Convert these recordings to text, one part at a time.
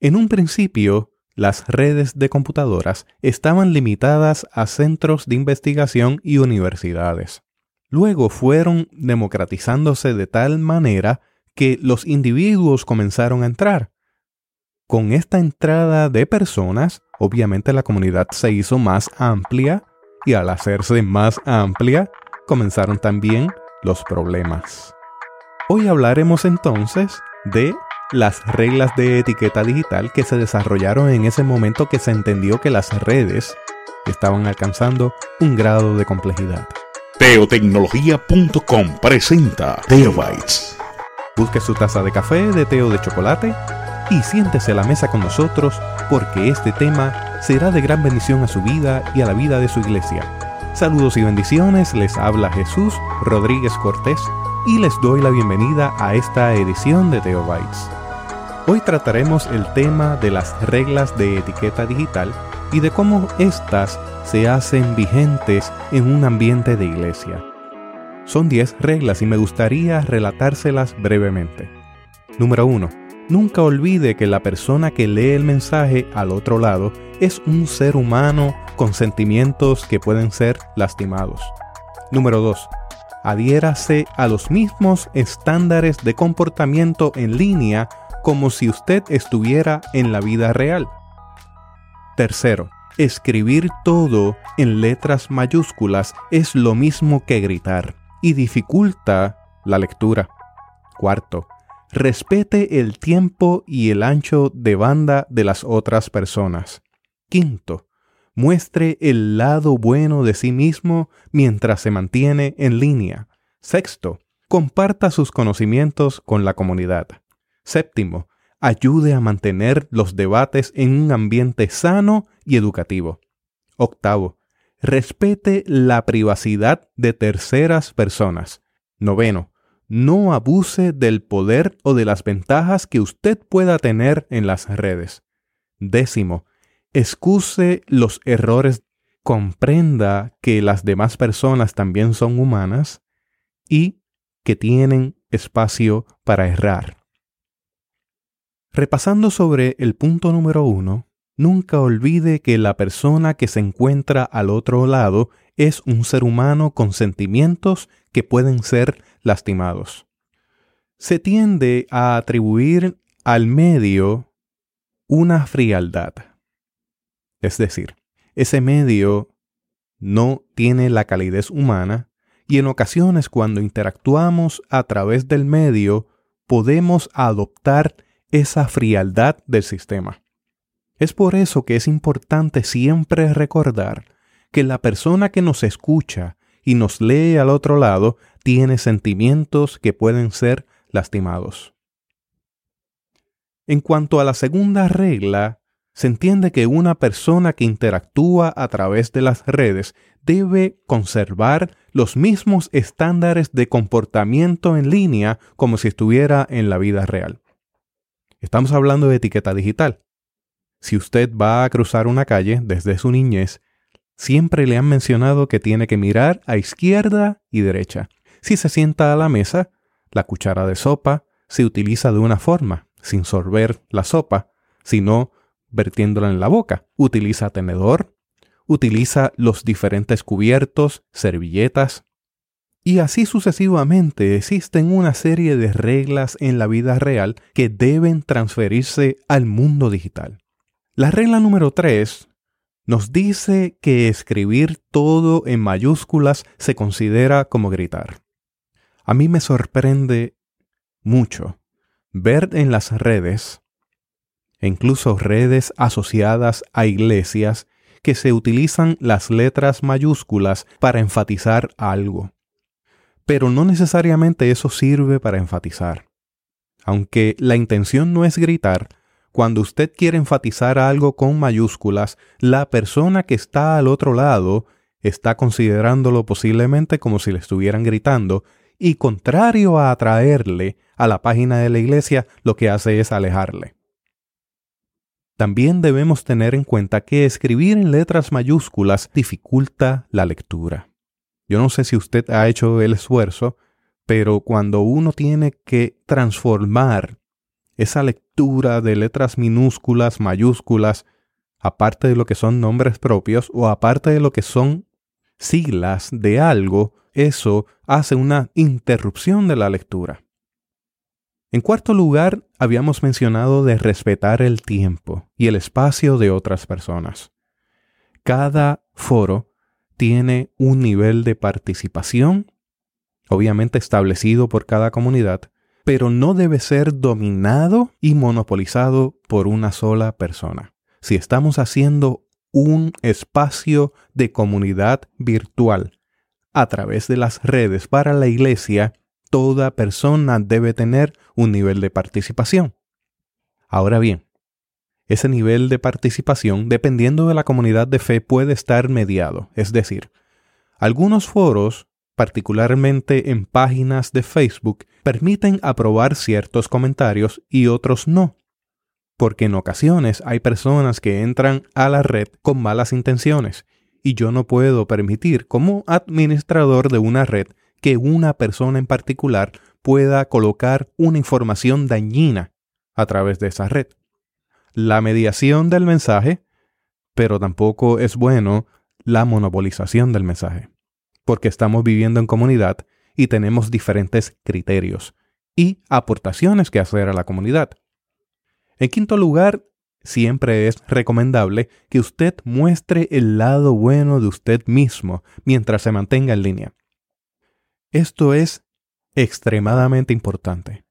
En un principio, las redes de computadoras estaban limitadas a centros de investigación y universidades. Luego fueron democratizándose de tal manera que los individuos comenzaron a entrar. Con esta entrada de personas, obviamente la comunidad se hizo más amplia y al hacerse más amplia, comenzaron también los problemas. Hoy hablaremos entonces de las reglas de etiqueta digital que se desarrollaron en ese momento que se entendió que las redes estaban alcanzando un grado de complejidad. Teotecnología.com presenta Teobytes. Busque su taza de café, de té o de chocolate y siéntese a la mesa con nosotros porque este tema será de gran bendición a su vida y a la vida de su iglesia. Saludos y bendiciones, les habla Jesús Rodríguez Cortés y les doy la bienvenida a esta edición de Teobytes. Hoy trataremos el tema de las reglas de etiqueta digital y de cómo éstas se hacen vigentes en un ambiente de iglesia. Son 10 reglas y me gustaría relatárselas brevemente. Número 1. Nunca olvide que la persona que lee el mensaje al otro lado es un ser humano con sentimientos que pueden ser lastimados. Número 2. Adhiérase a los mismos estándares de comportamiento en línea como si usted estuviera en la vida real. Tercero, escribir todo en letras mayúsculas es lo mismo que gritar y dificulta la lectura. Cuarto, respete el tiempo y el ancho de banda de las otras personas. Quinto, muestre el lado bueno de sí mismo mientras se mantiene en línea. Sexto, comparta sus conocimientos con la comunidad. Séptimo, ayude a mantener los debates en un ambiente sano y educativo. Octavo, respete la privacidad de terceras personas. Noveno, no abuse del poder o de las ventajas que usted pueda tener en las redes. Décimo, excuse los errores, comprenda que las demás personas también son humanas y que tienen espacio para errar. Repasando sobre el punto número uno, nunca olvide que la persona que se encuentra al otro lado es un ser humano con sentimientos que pueden ser lastimados. Se tiende a atribuir al medio una frialdad. Es decir, ese medio no tiene la calidez humana y en ocasiones cuando interactuamos a través del medio podemos adoptar esa frialdad del sistema. Es por eso que es importante siempre recordar que la persona que nos escucha y nos lee al otro lado tiene sentimientos que pueden ser lastimados. En cuanto a la segunda regla, se entiende que una persona que interactúa a través de las redes debe conservar los mismos estándares de comportamiento en línea como si estuviera en la vida real. Estamos hablando de etiqueta digital. Si usted va a cruzar una calle desde su niñez, siempre le han mencionado que tiene que mirar a izquierda y derecha. Si se sienta a la mesa, la cuchara de sopa se utiliza de una forma, sin sorber la sopa, sino vertiéndola en la boca. Utiliza tenedor, utiliza los diferentes cubiertos, servilletas, y así sucesivamente existen una serie de reglas en la vida real que deben transferirse al mundo digital. La regla número 3 nos dice que escribir todo en mayúsculas se considera como gritar. A mí me sorprende mucho ver en las redes, e incluso redes asociadas a iglesias, que se utilizan las letras mayúsculas para enfatizar algo pero no necesariamente eso sirve para enfatizar. Aunque la intención no es gritar, cuando usted quiere enfatizar algo con mayúsculas, la persona que está al otro lado está considerándolo posiblemente como si le estuvieran gritando, y contrario a atraerle a la página de la iglesia, lo que hace es alejarle. También debemos tener en cuenta que escribir en letras mayúsculas dificulta la lectura. Yo no sé si usted ha hecho el esfuerzo, pero cuando uno tiene que transformar esa lectura de letras minúsculas, mayúsculas, aparte de lo que son nombres propios o aparte de lo que son siglas de algo, eso hace una interrupción de la lectura. En cuarto lugar, habíamos mencionado de respetar el tiempo y el espacio de otras personas. Cada foro tiene un nivel de participación, obviamente establecido por cada comunidad, pero no debe ser dominado y monopolizado por una sola persona. Si estamos haciendo un espacio de comunidad virtual a través de las redes para la iglesia, toda persona debe tener un nivel de participación. Ahora bien, ese nivel de participación, dependiendo de la comunidad de fe, puede estar mediado. Es decir, algunos foros, particularmente en páginas de Facebook, permiten aprobar ciertos comentarios y otros no. Porque en ocasiones hay personas que entran a la red con malas intenciones y yo no puedo permitir como administrador de una red que una persona en particular pueda colocar una información dañina a través de esa red. La mediación del mensaje, pero tampoco es bueno la monopolización del mensaje, porque estamos viviendo en comunidad y tenemos diferentes criterios y aportaciones que hacer a la comunidad. En quinto lugar, siempre es recomendable que usted muestre el lado bueno de usted mismo mientras se mantenga en línea. Esto es extremadamente importante.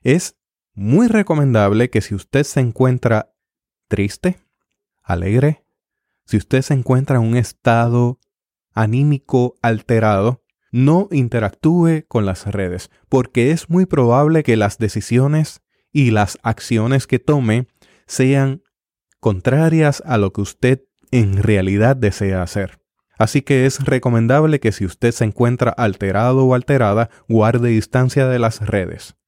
Es muy recomendable que si usted se encuentra triste, alegre, si usted se encuentra en un estado anímico alterado, no interactúe con las redes, porque es muy probable que las decisiones y las acciones que tome sean contrarias a lo que usted en realidad desea hacer. Así que es recomendable que si usted se encuentra alterado o alterada, guarde distancia de las redes.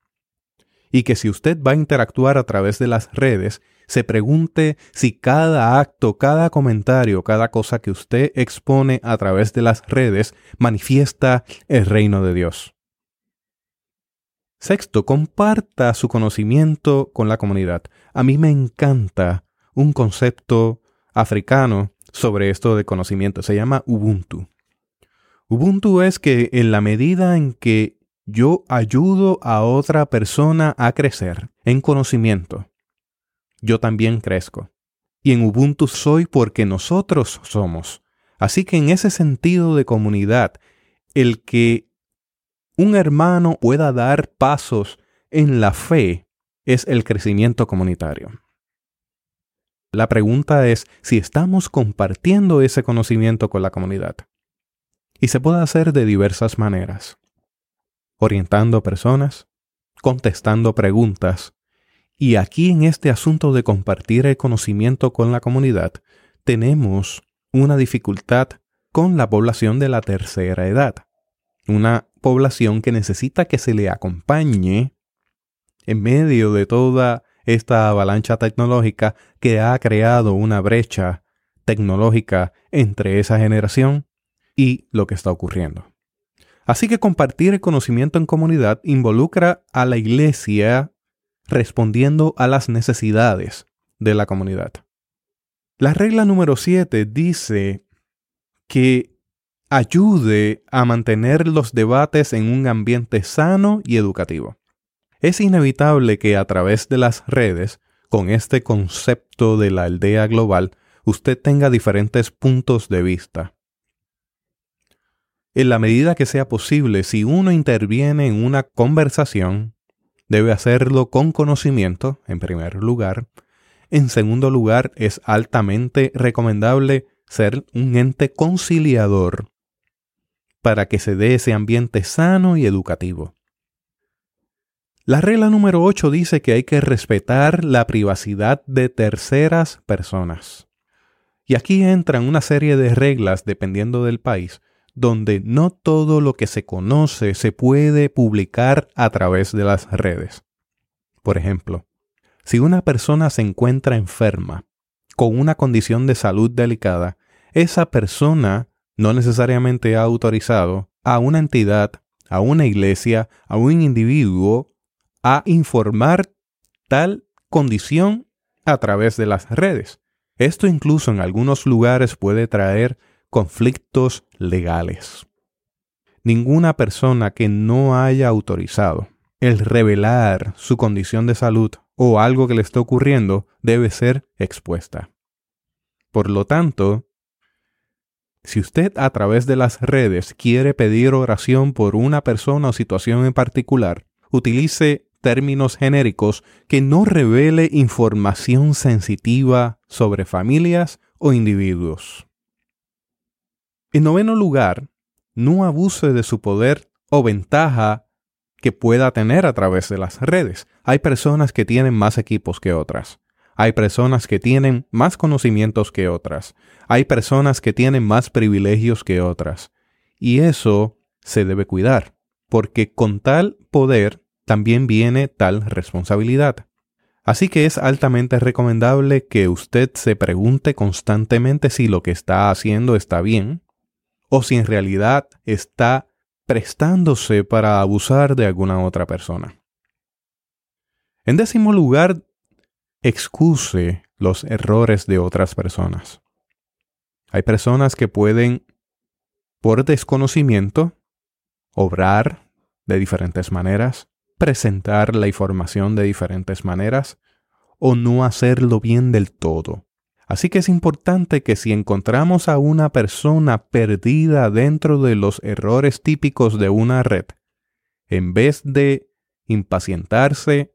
Y que si usted va a interactuar a través de las redes, se pregunte si cada acto, cada comentario, cada cosa que usted expone a través de las redes manifiesta el reino de Dios. Sexto, comparta su conocimiento con la comunidad. A mí me encanta un concepto africano sobre esto de conocimiento. Se llama Ubuntu. Ubuntu es que en la medida en que yo ayudo a otra persona a crecer en conocimiento, yo también crezco. Y en Ubuntu soy porque nosotros somos. Así que en ese sentido de comunidad, el que un hermano pueda dar pasos en la fe es el crecimiento comunitario. La pregunta es si estamos compartiendo ese conocimiento con la comunidad. Y se puede hacer de diversas maneras. Orientando personas, contestando preguntas. Y aquí en este asunto de compartir el conocimiento con la comunidad, tenemos una dificultad con la población de la tercera edad. Una población que necesita que se le acompañe en medio de toda esta avalancha tecnológica que ha creado una brecha tecnológica entre esa generación y lo que está ocurriendo. Así que compartir el conocimiento en comunidad involucra a la iglesia respondiendo a las necesidades de la comunidad. La regla número 7 dice que ayude a mantener los debates en un ambiente sano y educativo. Es inevitable que a través de las redes, con este concepto de la aldea global, usted tenga diferentes puntos de vista. En la medida que sea posible, si uno interviene en una conversación, debe hacerlo con conocimiento, en primer lugar. En segundo lugar, es altamente recomendable ser un ente conciliador para que se dé ese ambiente sano y educativo. La regla número 8 dice que hay que respetar la privacidad de terceras personas. Y aquí entran una serie de reglas dependiendo del país, donde no todo lo que se conoce se puede publicar a través de las redes. Por ejemplo, si una persona se encuentra enferma, con una condición de salud delicada, esa persona no necesariamente ha autorizado a una entidad, a una iglesia, a un individuo a informar tal condición a través de las redes. Esto incluso en algunos lugares puede traer conflictos legales. Ninguna persona que no haya autorizado el revelar su condición de salud o algo que le está ocurriendo debe ser expuesta. Por lo tanto, si usted a través de las redes quiere pedir oración por una persona o situación en particular, utilice términos genéricos que no revele información sensitiva sobre familias o individuos. En noveno lugar, no abuse de su poder o ventaja que pueda tener a través de las redes. Hay personas que tienen más equipos que otras. Hay personas que tienen más conocimientos que otras. Hay personas que tienen más privilegios que otras. Y eso se debe cuidar, porque con tal poder también viene tal responsabilidad. Así que es altamente recomendable que usted se pregunte constantemente si lo que está haciendo está bien o si en realidad está prestándose para abusar de alguna otra persona. En décimo lugar, excuse los errores de otras personas. Hay personas que pueden, por desconocimiento, obrar de diferentes maneras, presentar la información de diferentes maneras o no hacerlo bien del todo. Así que es importante que si encontramos a una persona perdida dentro de los errores típicos de una red, en vez de impacientarse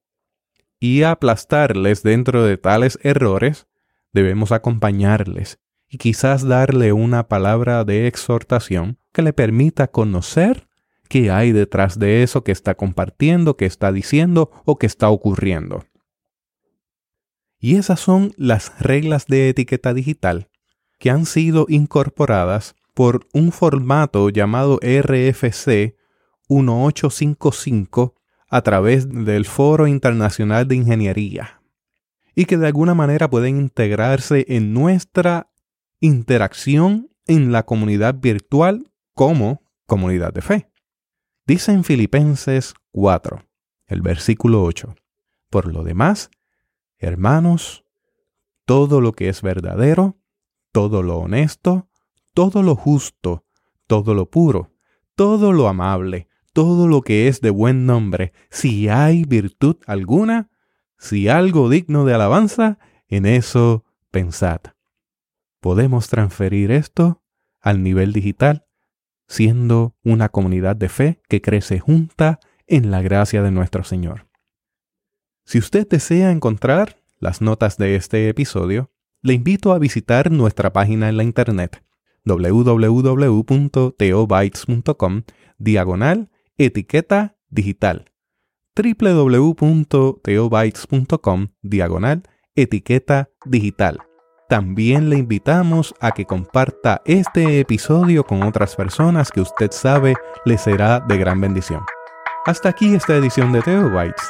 y aplastarles dentro de tales errores, debemos acompañarles y quizás darle una palabra de exhortación que le permita conocer qué hay detrás de eso que está compartiendo, que está diciendo o que está ocurriendo. Y esas son las reglas de etiqueta digital que han sido incorporadas por un formato llamado RFC 1855 a través del Foro Internacional de Ingeniería y que de alguna manera pueden integrarse en nuestra interacción en la comunidad virtual como comunidad de fe. Dice en Filipenses 4, el versículo 8, por lo demás, hermanos, todo lo que es verdadero, todo lo honesto, todo lo justo, todo lo puro, todo lo amable, todo lo que es de buen nombre, si hay virtud alguna, si algo digno de alabanza, en eso pensad. Podemos transferir esto al nivel digital, siendo una comunidad de fe que crece junta en la gracia de nuestro Señor. Si usted desea encontrar las notas de este episodio, le invito a visitar nuestra página en la internet www.teobytes.com diagonal etiqueta digital www.teobytes.com diagonal etiqueta digital. También le invitamos a que comparta este episodio con otras personas que usted sabe le será de gran bendición. Hasta aquí esta edición de Teobytes.